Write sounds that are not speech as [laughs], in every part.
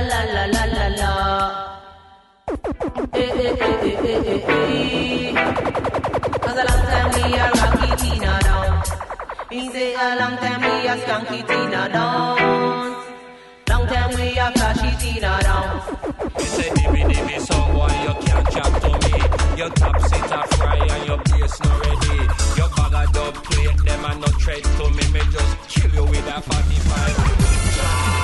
la la la la la la. Eh eh eh eh eh eh eh. Cause a long time we are rocky Tina down. Me say a long time we are skunky Tina down. Long time we are flashy Tina down. You say dimmy dimmy song boy you can't chat to me Your top sit a fry and your bass no ready Your bag a dub plate them a no tread to me Me just kill you with a 45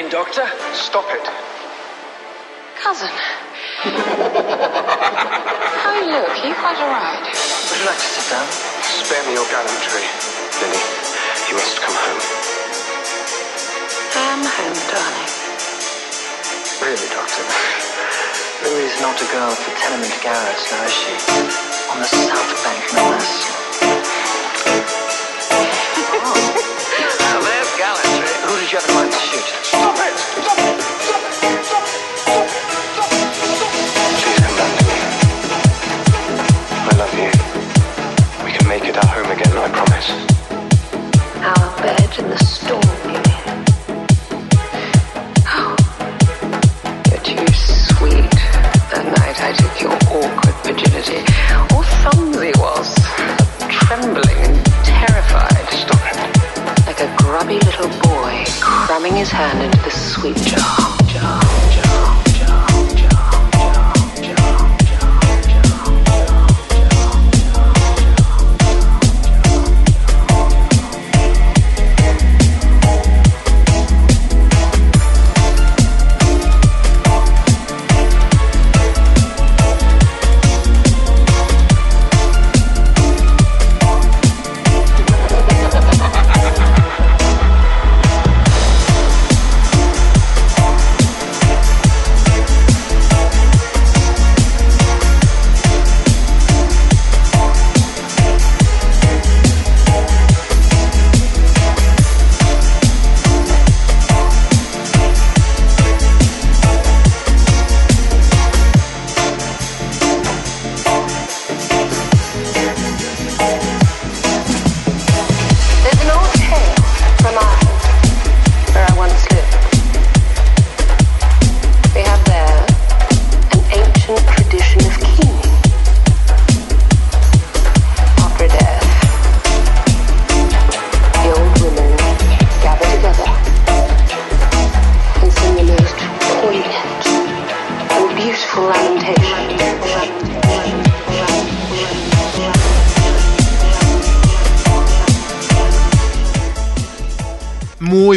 evening, Doctor. Stop it. Cousin. how you look? You quite all right. Would you like to sit down? Spare me your gallantry, Lily. You must come home. I am home, darling. Really, Doctor? Louise is not a girl for tenement garrets, now is she? On the south bank, no less. [laughs] Now there's gallantry. Who did you have in mind to shoot? Stop it! Stop it!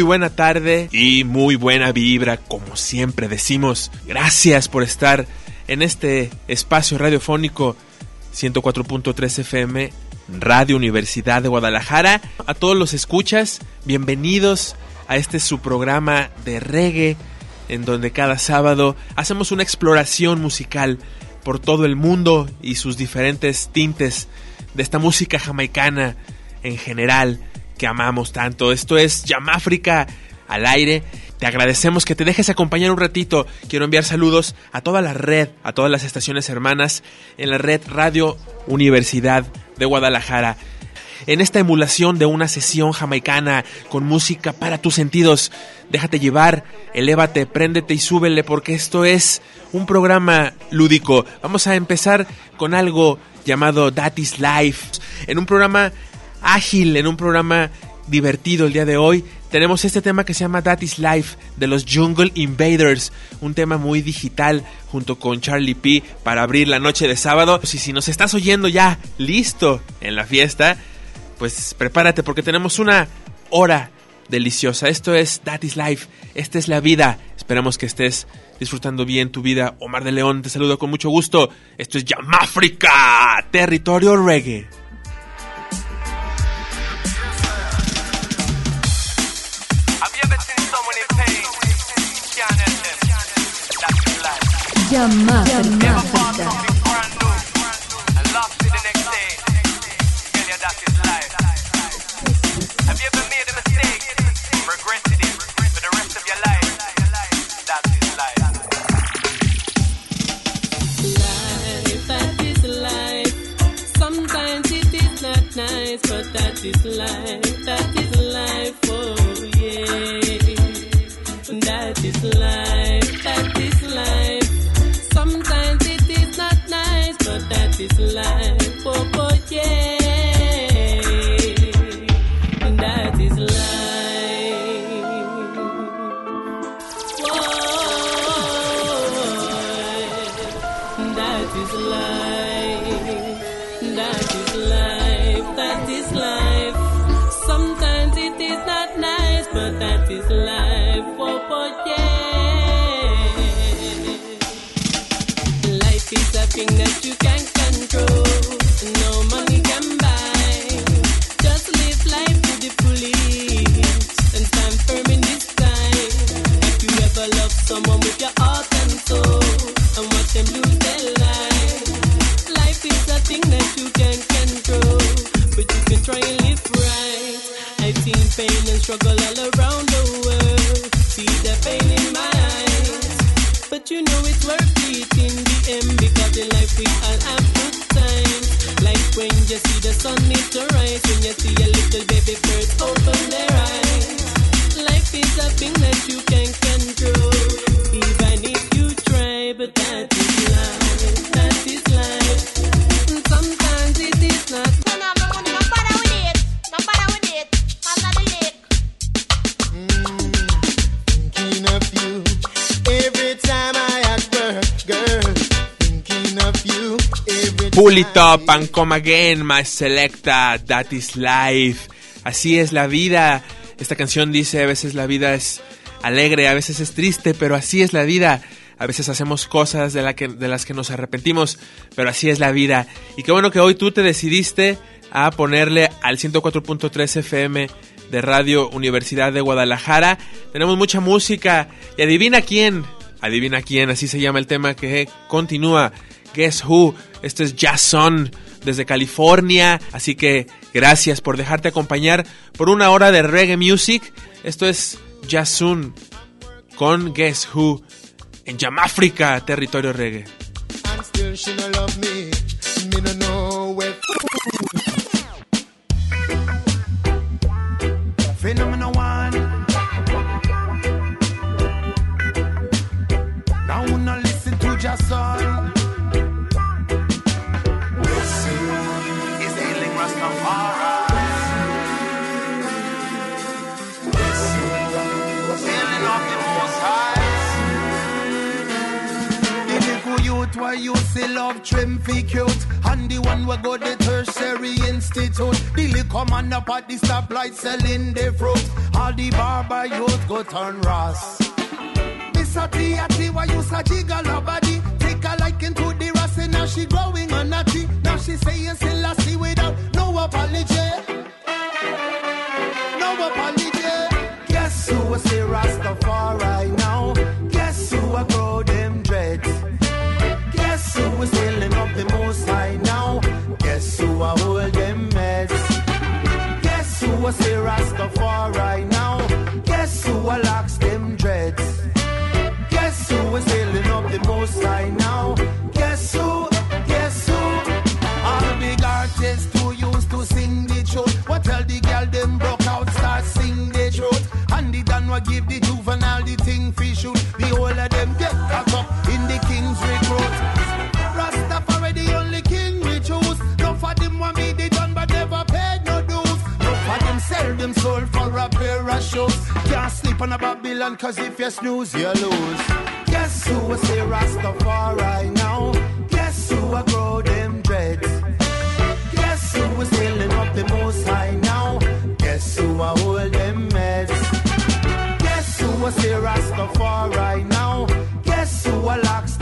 Buena tarde y muy buena vibra, como siempre decimos. Gracias por estar en este espacio radiofónico 104.3 FM, Radio Universidad de Guadalajara. A todos los escuchas, bienvenidos a este su programa de reggae, en donde cada sábado hacemos una exploración musical por todo el mundo y sus diferentes tintes de esta música jamaicana en general que amamos tanto. Esto es Yamáfrica al aire. Te agradecemos que te dejes acompañar un ratito. Quiero enviar saludos a toda la red, a todas las estaciones hermanas en la red Radio Universidad de Guadalajara. En esta emulación de una sesión jamaicana con música para tus sentidos, déjate llevar, elévate, préndete y súbele porque esto es un programa lúdico. Vamos a empezar con algo llamado That is Life. En un programa ágil, en un programa divertido el día de hoy. Tenemos este tema que se llama That is Life de los Jungle Invaders, un tema muy digital junto con Charlie P para abrir la noche de sábado. Y si nos estás oyendo ya listo en la fiesta, pues prepárate porque tenemos una hora deliciosa. Esto es That is Life, esta es la vida. Esperamos que estés disfrutando bien tu vida. Omar de León, te saludo con mucho gusto. Esto es Yamáfrica, territorio reggae. Yamáfrica. is you see the sun need to rise, when you see a little baby bird open their eyes. Life is a thing that you can Pull it again, my selecta, that is life. Así es la vida. Esta canción dice, a veces la vida es alegre, a veces es triste, pero así es la vida. A veces hacemos cosas de, que, de las que nos arrepentimos, pero así es la vida. Y qué bueno que hoy tú te decidiste a ponerle al 104.3 FM de Radio Universidad de Guadalajara. Tenemos mucha música y adivina quién, adivina quién, así se llama el tema que continúa. Guess Who, esto es Jason desde California, así que gracias por dejarte acompañar por una hora de reggae music. Esto es Jason con Guess Who en Yamáfrica, territorio reggae. You say love trim fi cute And the one we go the tertiary institute. The little man up at the stoplight selling the fruit. All the barber youth go turn Ross. Miss a T why you say jiggle her body? Take a liking to the and now she growing on natty Now she saying still I see without no apology soul for a pair of shoes. Can't sleep on a Babylon, cause if you snooze, you lose. Guess who I say Rastafari now? Guess who I grow them dreads? Guess who was filling up the most high now? Guess who I hold them meds? Guess who I say Rastafari now? Guess who I locks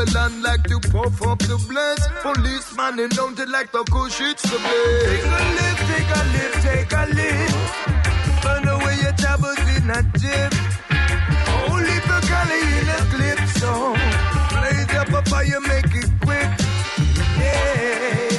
Babylon like to puff up the blends. Policeman and don't like the kush, it's the best. Take a lift, take a lift, take a lift. Burn away your troubles in a dip. Only for Cali in a clip, so blaze up a fire, make it quick. Yeah.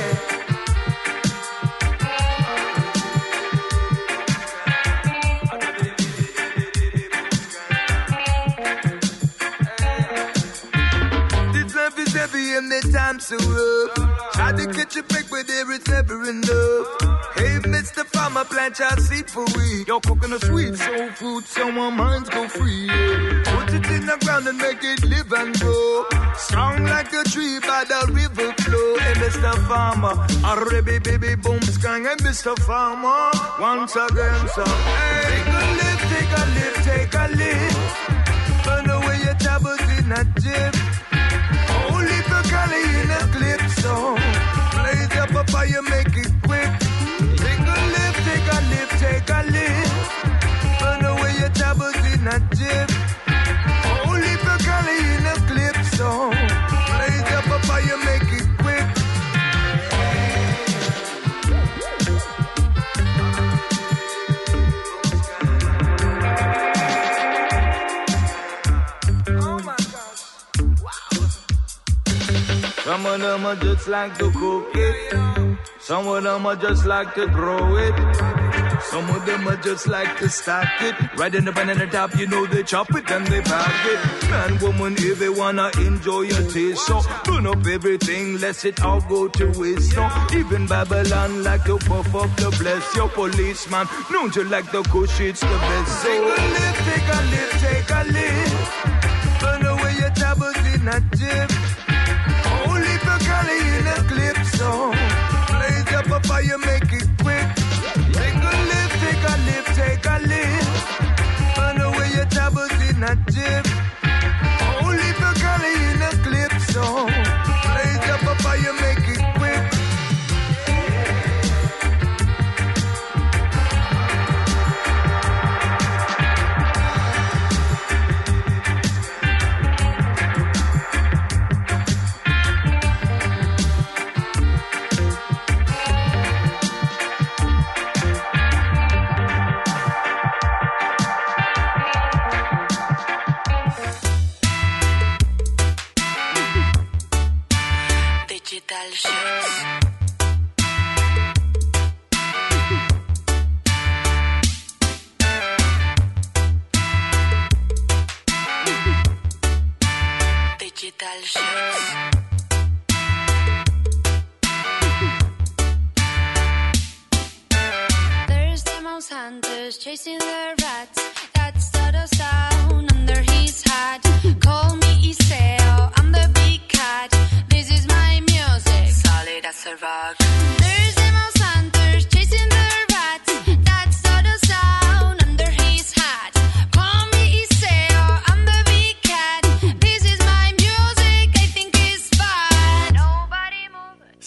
The time's so rough. Try to catch a break, but there it's never enough. Hey, Mr. Farmer, plant your seed for we. You're cooking a sweet soul food, so our minds go free. yeah. Put it in the ground and make it live and grow. Strong like a tree by the river flow. Hey, Mr. Farmer, a baby, baby, boom, skang. Hey, Mr. Farmer, once again, so hey, take a lift, take a lift, take a lift. Burn away your troubles in a dip corazón. Of them are just like to cook it. Some of them are just like to grow it. Some of them are just like to stack it. Right in the banana top, you know they chop it and they pack it. Man, woman, if they wanna enjoy your taste, so burn up everything, let it all go to waste. No, even Babylon like to puff up the bless your policeman. Don't you like the kush, it's the best. So take a lift, take a lift, take a lift. Burn away your troubles in a dip. acıp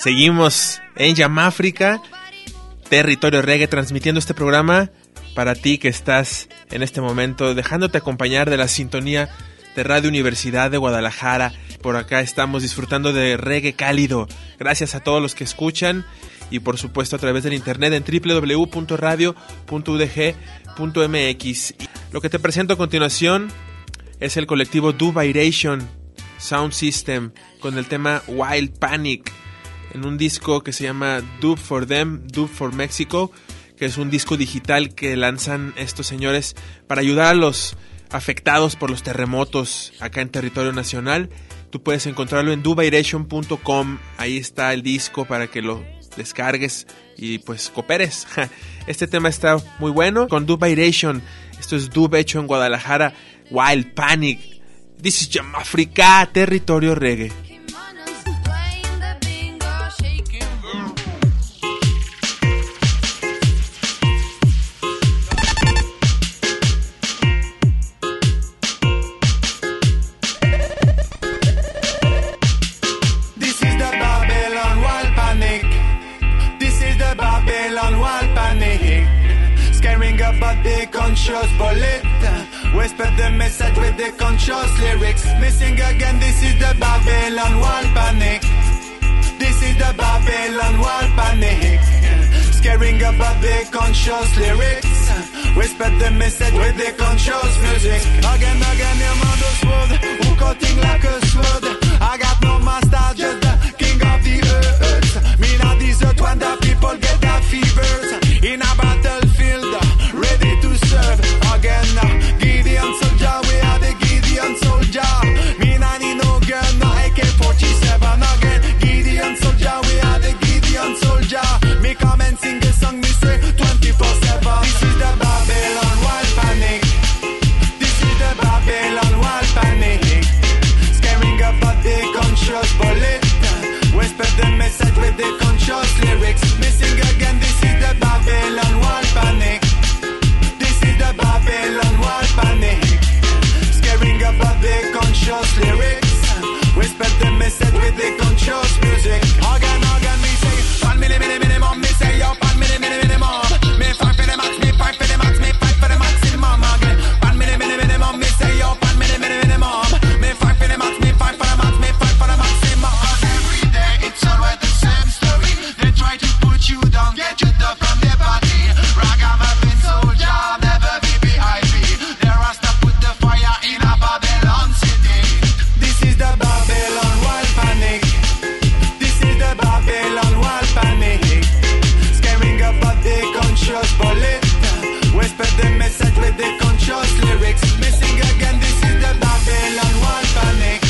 Seguimos en Yamáfrica, territorio reggae, transmitiendo este programa para ti que estás en este momento dejándote acompañar de la sintonía de Radio Universidad de Guadalajara. Por acá estamos disfrutando de reggae cálido. Gracias a todos los que escuchan y por supuesto a través del internet en www.radio.udg.mx. Lo que te presento a continuación es el colectivo Dubairation Sound System con el tema Wild Panic en un disco que se llama Dub for Them, Dub for Mexico, que es un disco digital que lanzan estos señores para ayudar a los afectados por los terremotos acá en territorio nacional. Tú puedes encontrarlo en dubairation.com, ahí está el disco para que lo descargues y pues cooperes. [laughs] Este tema está muy bueno con Dubairation. Esto es Dub hecho en Guadalajara, Wild Panic. This is Jamafrica, territorio reggae. About conscious bullet. Whisper the message with the conscious lyrics. Missing again, this is the Babylon wild panic. This is the Babylon wild panic. Scaring about the conscious lyrics. Whisper the message with the conscious music. Again, again, your mother's word. Who cutting like a sword? I got no master, just the king of the earth. Me not desert when the people get their fevers. In a battlefield, Panic. This is the Babylon panic. Scaring lyrics. Whisper the message with the Whisper the message with the conscious lyrics. Missing again, this is the Babylon wild panic.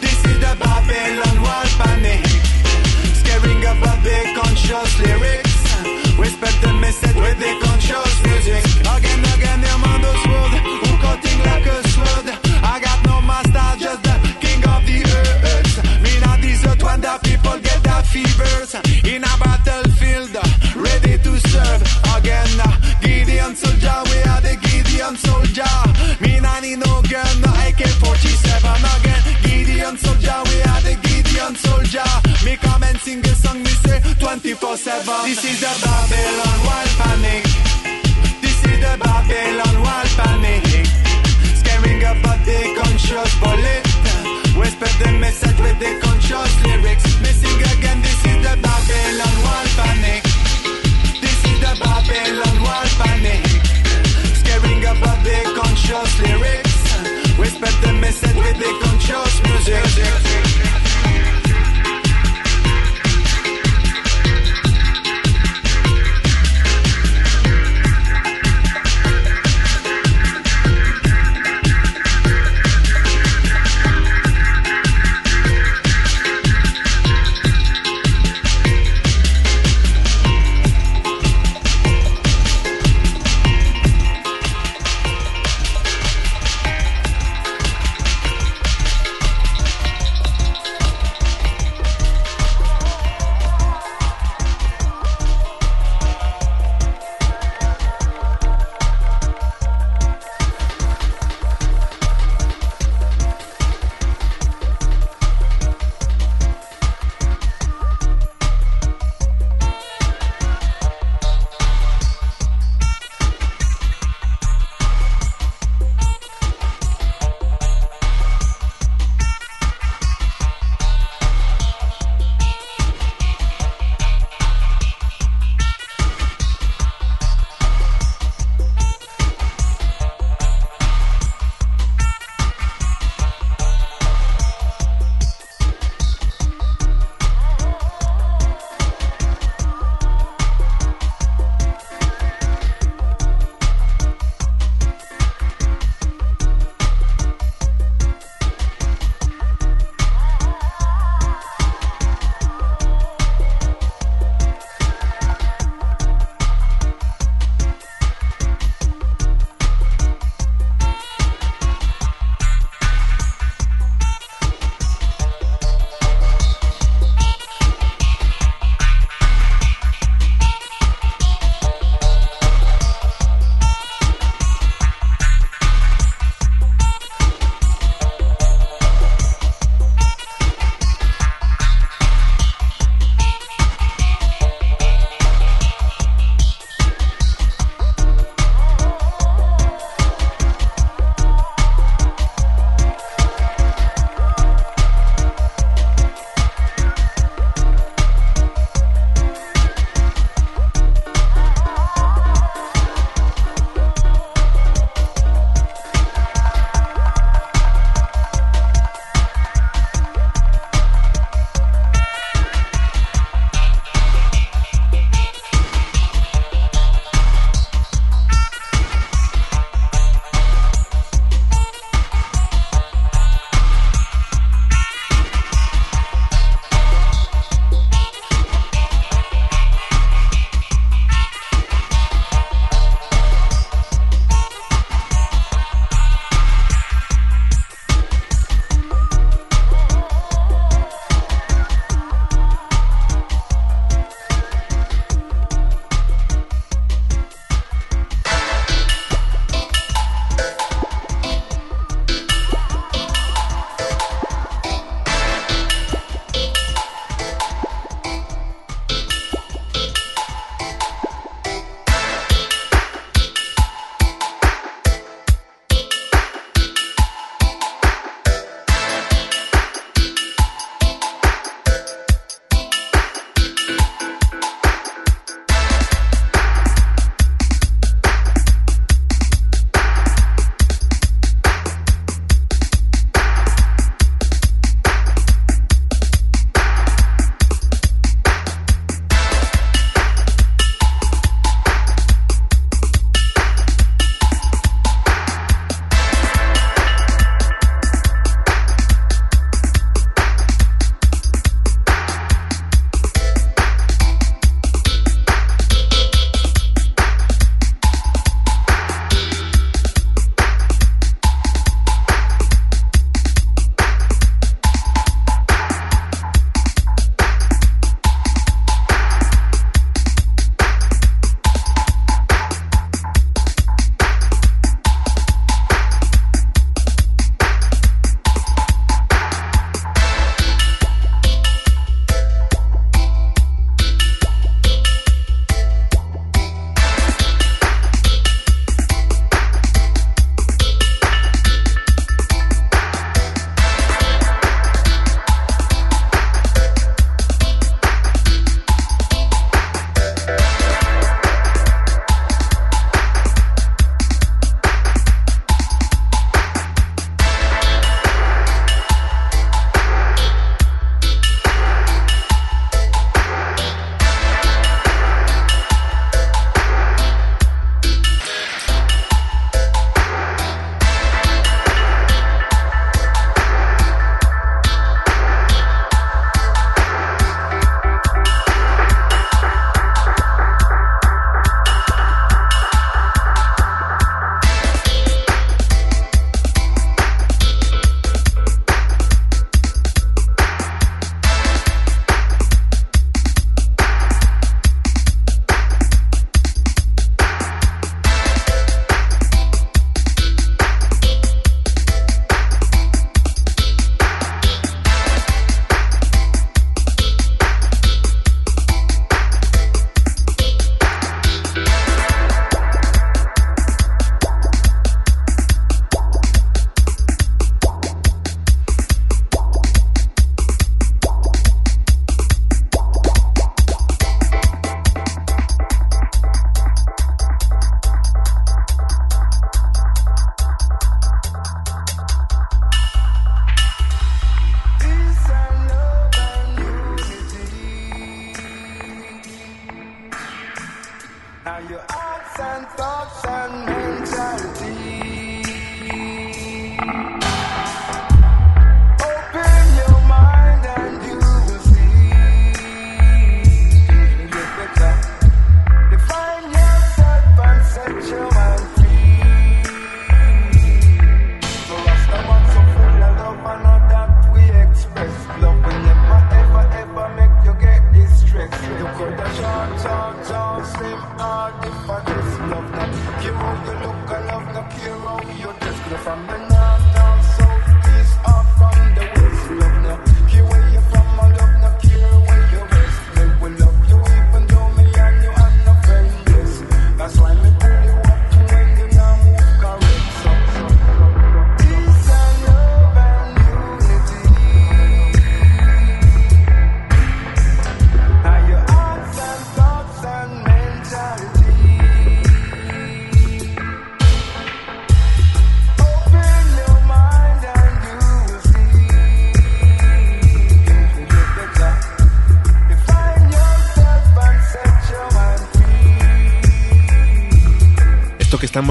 This is the Babylon wild panic. Scaring about the conscious lyrics. Whisper the message with the conscious music. Again, again, your mother's word. Who cutting like a sword? I got no master, just the king of the earth. Me not desert when the people get their fevers. In a we are the Gideon soldier. Me not need no gun, no AK-47. Again, Gideon soldier, we are the Gideon soldier. Me come and sing a song, me say 24-7. This is the Babylon wild panic. This is the Babylon wild panic. Scaring about the conscious bullet. Whisper the message with the conscious lyrics. Missing again, this is the Babylon wild panic. This is the Babylon wild panic. About the conscious lyrics. Whisper the message with the conscious music.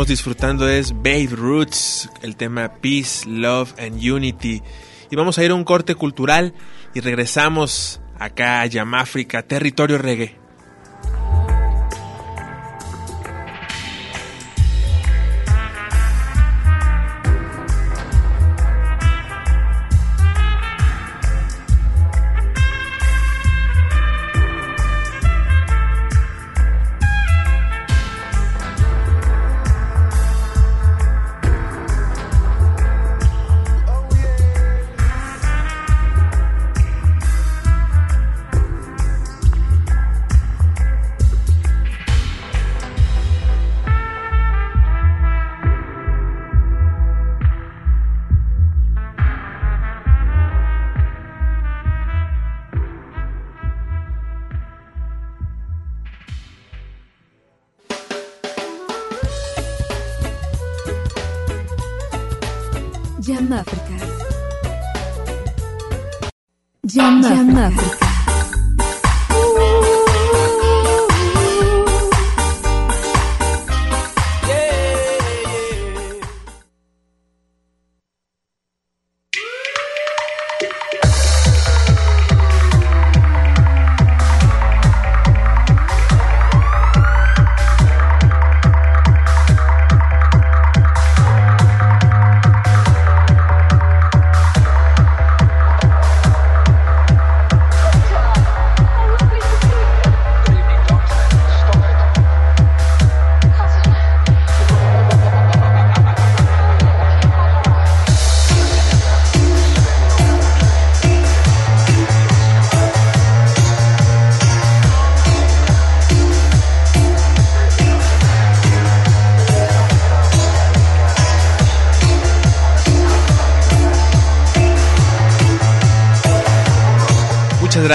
Disfrutando es Babe Roots, el tema Peace, Love and Unity. Y vamos a ir a un corte cultural y regresamos acá a Yamáfrica, territorio reggae.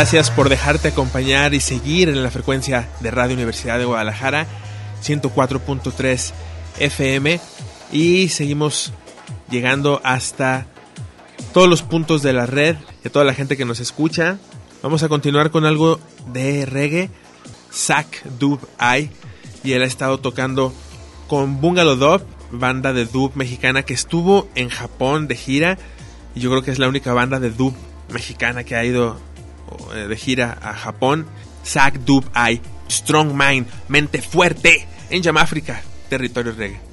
Gracias por dejarte acompañar y seguir en la frecuencia de Radio Universidad de Guadalajara 104.3 FM y seguimos llegando hasta todos los puntos de la red a toda la gente que nos escucha. Vamos a continuar con algo de reggae, Zack Dub Eye y él ha estado tocando con Bungalow Dub, banda de dub mexicana que estuvo en Japón de gira y yo creo que es la única banda de dub mexicana que ha ido de gira a Japón. Zack Dub Eye, Strong Mind, mente fuerte en Yamáfrica, territorio reggae.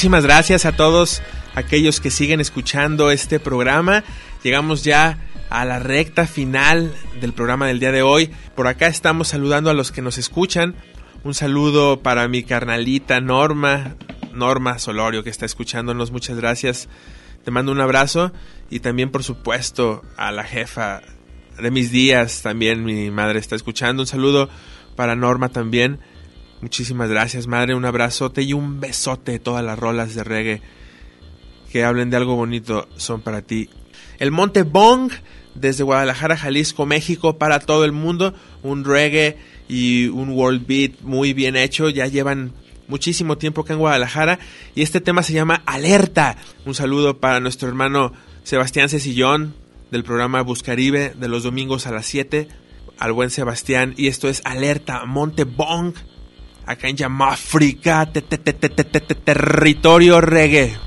Muchísimas gracias a todos aquellos que siguen escuchando este programa. Llegamos ya a la recta final del programa del día de hoy. Por acá estamos saludando a los que nos escuchan. Un saludo para mi carnalita Norma, Norma Solorio que está escuchándonos. Muchas gracias. Te mando un abrazo y también por supuesto a la jefa de mis días, también mi madre está escuchando. Un saludo para Norma también. Muchísimas gracias, madre. Un abrazote y un besote. Todas las rolas de reggae que hablen de algo bonito son para ti. El Monte Bong, desde Guadalajara, Jalisco, México, para todo el mundo. Un reggae y un world beat muy bien hecho. Ya llevan muchísimo tiempo acá en Guadalajara. Y este tema se llama Alerta. Un saludo para nuestro hermano Sebastián Cecillón del programa Buscaribe de los domingos a las 7. Al buen Sebastián. Y esto es Alerta Monte Bong acá en Yamáfrica, te, te, te, territorio reggae.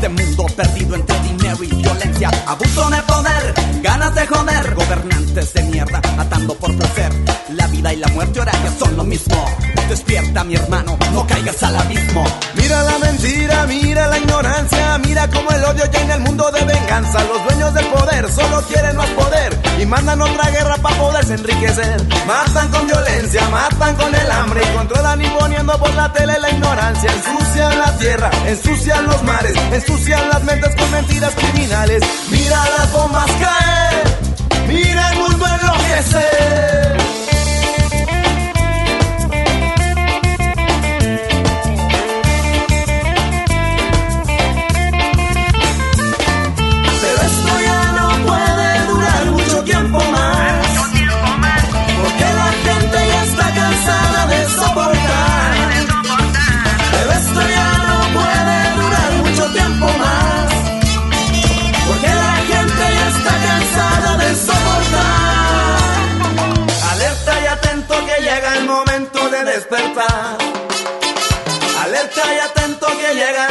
Este mundo perdido entre dinero y violencia. Abuso de poder, ganas de joder. Gobernantes de mierda, atando por placer. La vida y la muerte ahora que son lo mismo. Despierta, mi hermano, no caigas al abismo. Mira la mentira, mira la ignorancia, mira cómo el odio llena el mundo de venganza. Los dueños del poder solo quieren más poder y mandan otra guerra para poderse enriquecer. Matan con violencia, matan con el hambre y controlan imponiendo por la tele la ignorancia. Ensucian la tierra, ensucian los mares, ensucian las mentes con mentiras criminales. Mira las bombas caer, mira el mundo enloquecer. Llega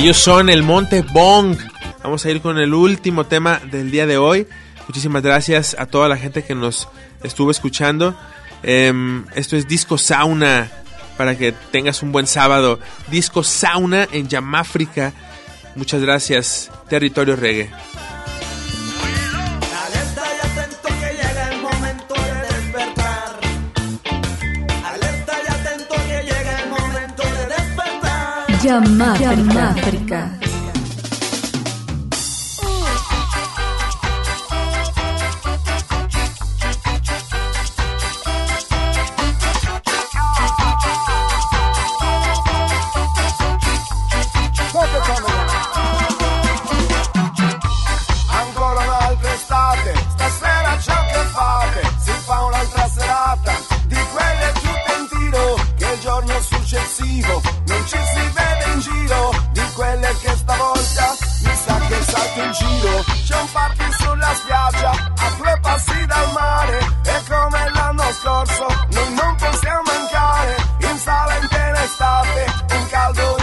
Ellos son el Monte Bong. Vamos a ir con el último tema del día de hoy. Muchísimas gracias a toda la gente que nos estuvo escuchando. Em, esto es Disco Sauna para que tengas un buen sábado. Disco Sauna en Yamáfrica. Muchas gracias. Territorio Reggae. Despertar. Yamáfrica. anche in giro. C'è un party sulla spiaggia, a due passi dal mare. E come l'anno scorso, noi non possiamo mancare. In sala in piena estate, In caldo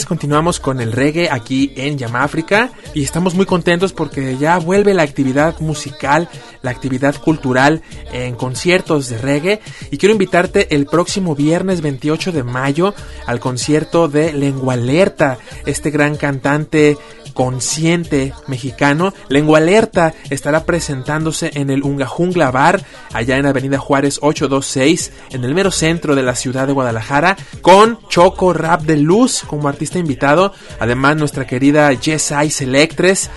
continuamos con el reggae aquí en Yamáfrica y estamos muy contentos porque ya vuelve la actividad musical, la actividad cultural en conciertos de reggae. Y quiero invitarte el próximo viernes 28 de mayo al concierto de Lengua Alerta, este gran cantante consciente mexicano. Lengua Alerta estará presentándose en el Unga Jungla Bar, allá en Avenida Juárez 826, en el mero centro de la ciudad de Guadalajara, con Choco Rap de Luz como artista invitado. Además, nuestra querida Jess Ice Electres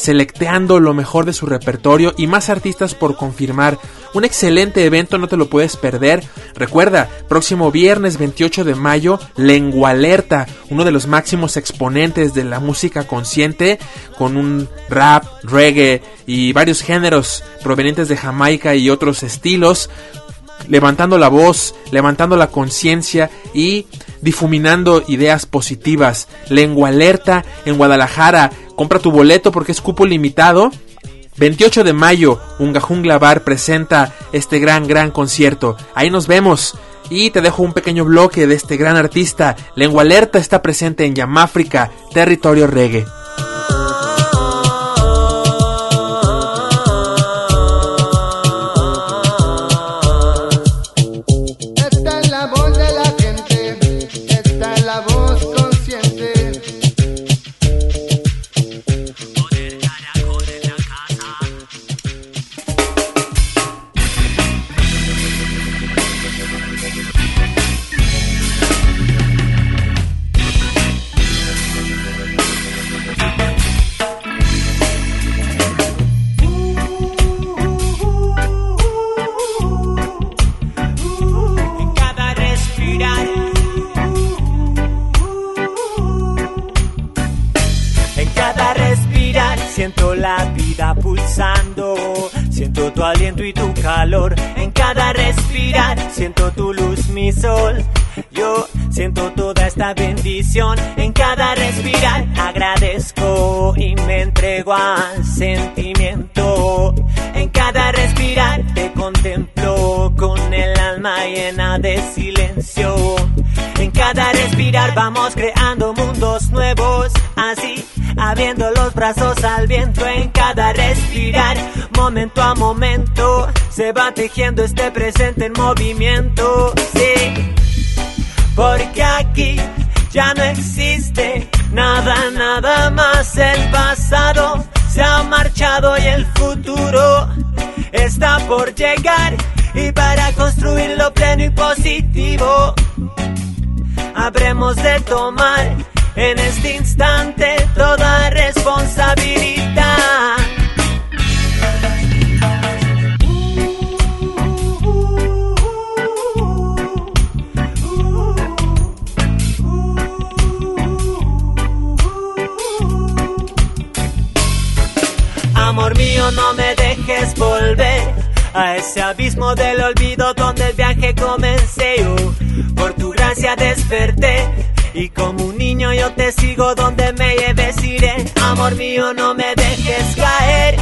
selecteando lo mejor de su repertorio y más artistas por confirmar. Un excelente evento, no te lo puedes perder. Recuerda, próximo viernes 28 de mayo, Lengua Alerta, uno de los máximos exponentes de la música consciente, con un rap, reggae y varios géneros provenientes de Jamaica y otros estilos, levantando la voz, levantando la conciencia y difuminando ideas positivas. Lengua Alerta en Guadalajara. Compra tu boleto porque es cupo limitado. 28 de mayo, Unga Jungla Bar presenta este gran, gran concierto. Ahí nos vemos. Y te dejo un pequeño bloque de este gran artista. Lengua Alerta está presente en Yamáfrica, territorio reggae. Bendición en cada respirar. Agradezco y me entrego al sentimiento. En cada respirar te contemplo con el alma llena de silencio. En cada respirar vamos creando mundos nuevos, así abriendo los brazos al viento. En cada respirar, momento a momento, se va tejiendo este presente en movimiento. Sí, porque aquí ya no existe nada, nada más. El pasado se ha marchado y el futuro está por llegar. Y para construirlo pleno y positivo, habremos de tomar en este instante toda responsabilidad. No me dejes volver a ese abismo del olvido donde el viaje comencé yo. Por tu gracia desperté y como un niño yo te sigo donde me lleves iré. Amor mío, no me dejes caer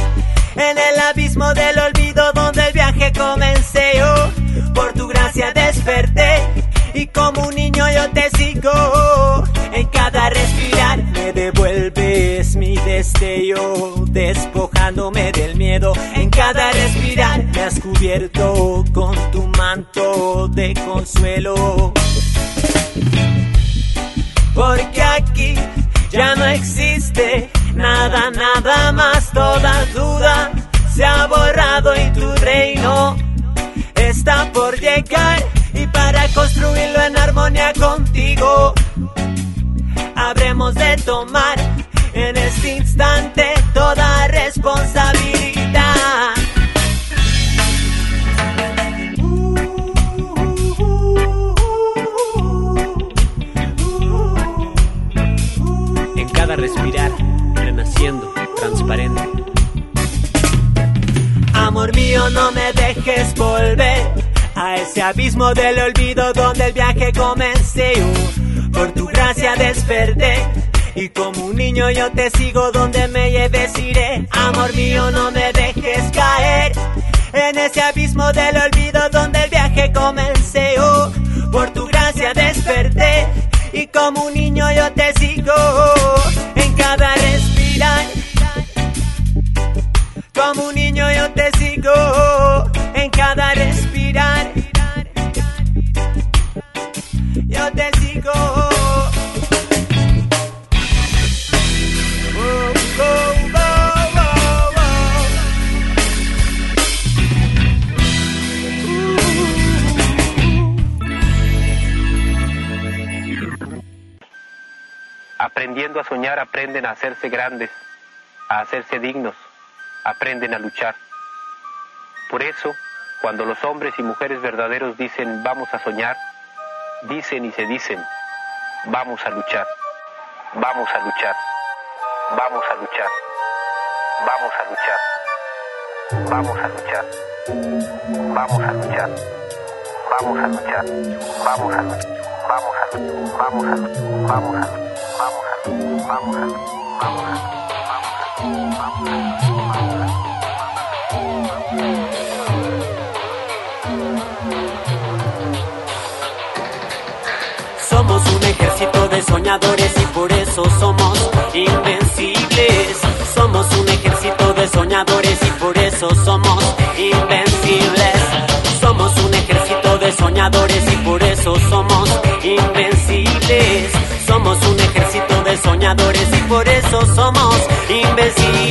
en el abismo del olvido donde el viaje comencé yo. Por tu gracia desperté y como un niño yo te sigo. En cada respirar me mi destello, despojándome del miedo. En cada respirar me has cubierto con tu manto de consuelo. Porque aquí ya no existe nada, nada más, toda duda se ha borrado y tu reino está por llegar y para construirlo en armonía contigo habremos de tomar en este instante toda responsabilidad. En cada respirar, renaciendo, transparente. Amor mío, no me dejes volver a ese abismo del olvido donde el viaje comencé. yo. Por tu gracia desperté y como un niño yo te sigo donde me lleves iré. Amor mío, no me dejes caer en ese abismo del olvido donde el viaje comencé. yo. Por tu gracia desperté y como un niño yo te aprenden a hacerse grandes, a hacerse dignos, aprenden a luchar. Por eso, cuando los hombres y mujeres verdaderos dicen vamos a soñar, dicen y se dicen vamos a luchar, vamos a luchar, vamos a luchar, vamos a luchar, vamos a luchar, vamos a luchar, vamos a luchar, vamos a luchar, vamos a luchar, vamos a luchar, vamos a luchar, vamos a luchar, Somos un ejército de soñadores y por eso somos invencibles. Somos un ejército de soñadores y por eso somos invencibles. Somos un ejército de soñadores y por eso somos invencibles. Somos un soñadores y por eso somos invencibles.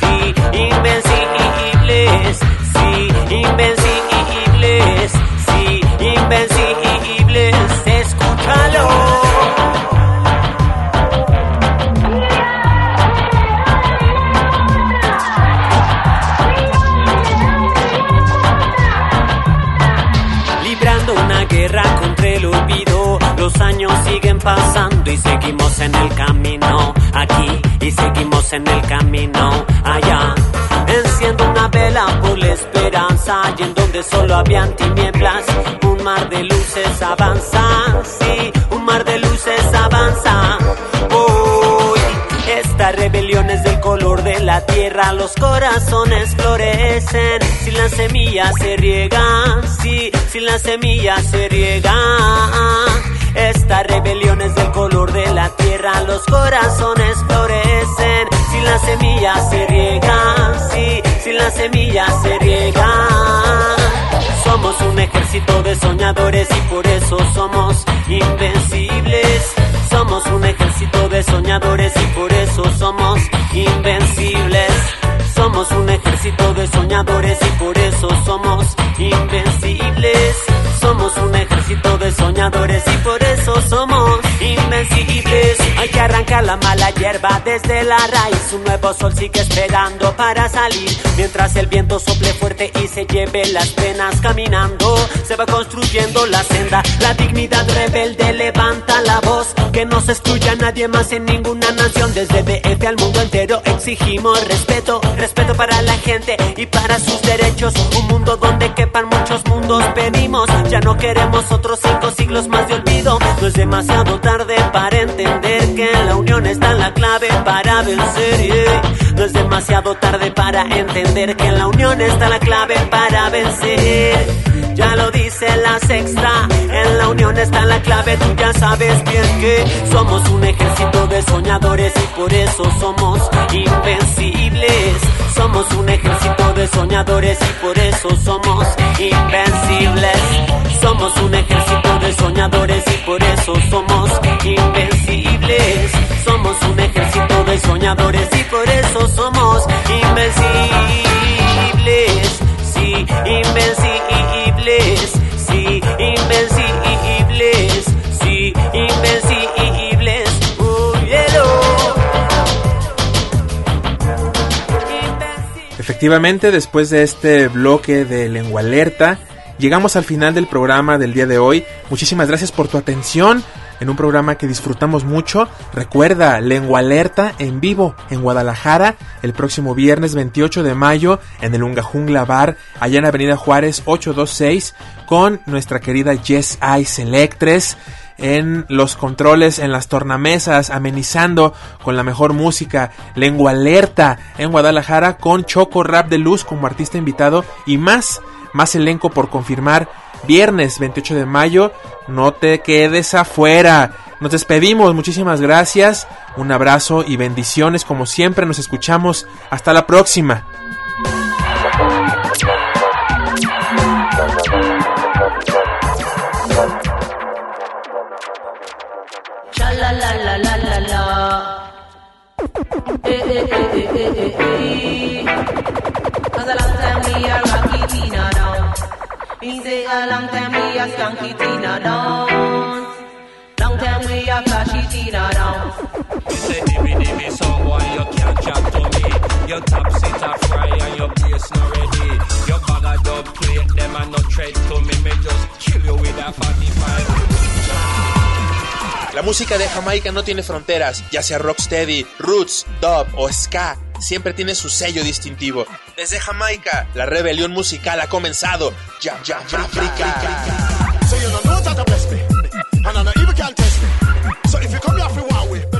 Sí, invencibles. Sí, invencibles. Sí, invencibles. Siguen pasando y seguimos en el camino aquí y seguimos en el camino allá. Enciendo una vela por la esperanza y en donde solo habían tinieblas, un mar de luces avanza, sí, un mar de luces avanza. Uy, esta rebelión es del color de la tierra, los corazones florecen, si la semilla se riega, sí, si la semilla se riega. Esta rebelión es del color de la tierra, los corazones florecen, si la semilla se riega, sí, si la semilla se riega. Somos un ejército de soñadores y por eso somos invencibles. Somos un ejército de soñadores y por eso somos invencibles. Somos un ejército de soñadores y por eso somos invencibles. Somos un y por eso somos invencibles. Hay que arrancar la mala hierba desde la raíz. Un nuevo sol sigue esperando para salir. Mientras el viento sople fuerte y se lleve las penas caminando, se va construyendo la senda. La dignidad rebelde levanta la voz. Que no se excluya nadie más en ninguna nación. Desde DF al mundo entero exigimos respeto. Respeto para la gente y para sus derechos. Un mundo donde quepan muchos mundos pedimos. Ya no queremos otros cinco siglos más de olvido. No es demasiado tarde para entender que la unión está la clave para vencer. No es demasiado tarde para entender que en la unión está la clave para vencer. Ya lo dice la sexta, en la unión está la clave, tú ya sabes bien que somos un ejército de soñadores y por eso somos invencibles. Somos un ejército de soñadores y por eso somos invencibles. Somos un ejército de soñadores y por eso somos invencibles. Somos un ejército de soñadores y por eso somos invencibles. Sí, invencibles. Sí, invencibles. Sí, invencibles. Efectivamente, después de este bloque de lengua alerta, llegamos al final del programa del día de hoy. Muchísimas gracias por tu atención en un programa que disfrutamos mucho. Recuerda, lengua alerta en vivo en Guadalajara el próximo viernes 28 de mayo en el Unga Jungla Bar, allá en Avenida Juárez 826, con nuestra querida Jess Ice Electres en los controles, en las tornamesas, amenizando con la mejor música, lengua alerta en Guadalajara con Choco Rap de Luz como artista invitado y más, más elenco por confirmar. Viernes 28 de mayo, no te quedes afuera. Nos despedimos, muchísimas gracias, un abrazo y bendiciones como siempre, nos escuchamos, hasta la próxima. A long time we a rocky Tina down. Me say a long time we a skanky Tina down. Long time we a flashy Tina down. You say dimmy dimmy song boy you can't chat to me Your top sit a fry and your bass not ready Your bag of dub plate them and no tread to me Me just kill you with a 45 La música de Jamaica no tiene fronteras, ya sea rocksteady, roots, dub o ska, siempre tiene su sello distintivo. Desde Jamaica, la rebelión musical ha comenzado. Jam Jam África. So you don't know to bless me, and I know evil can test me. So if you come here for one way,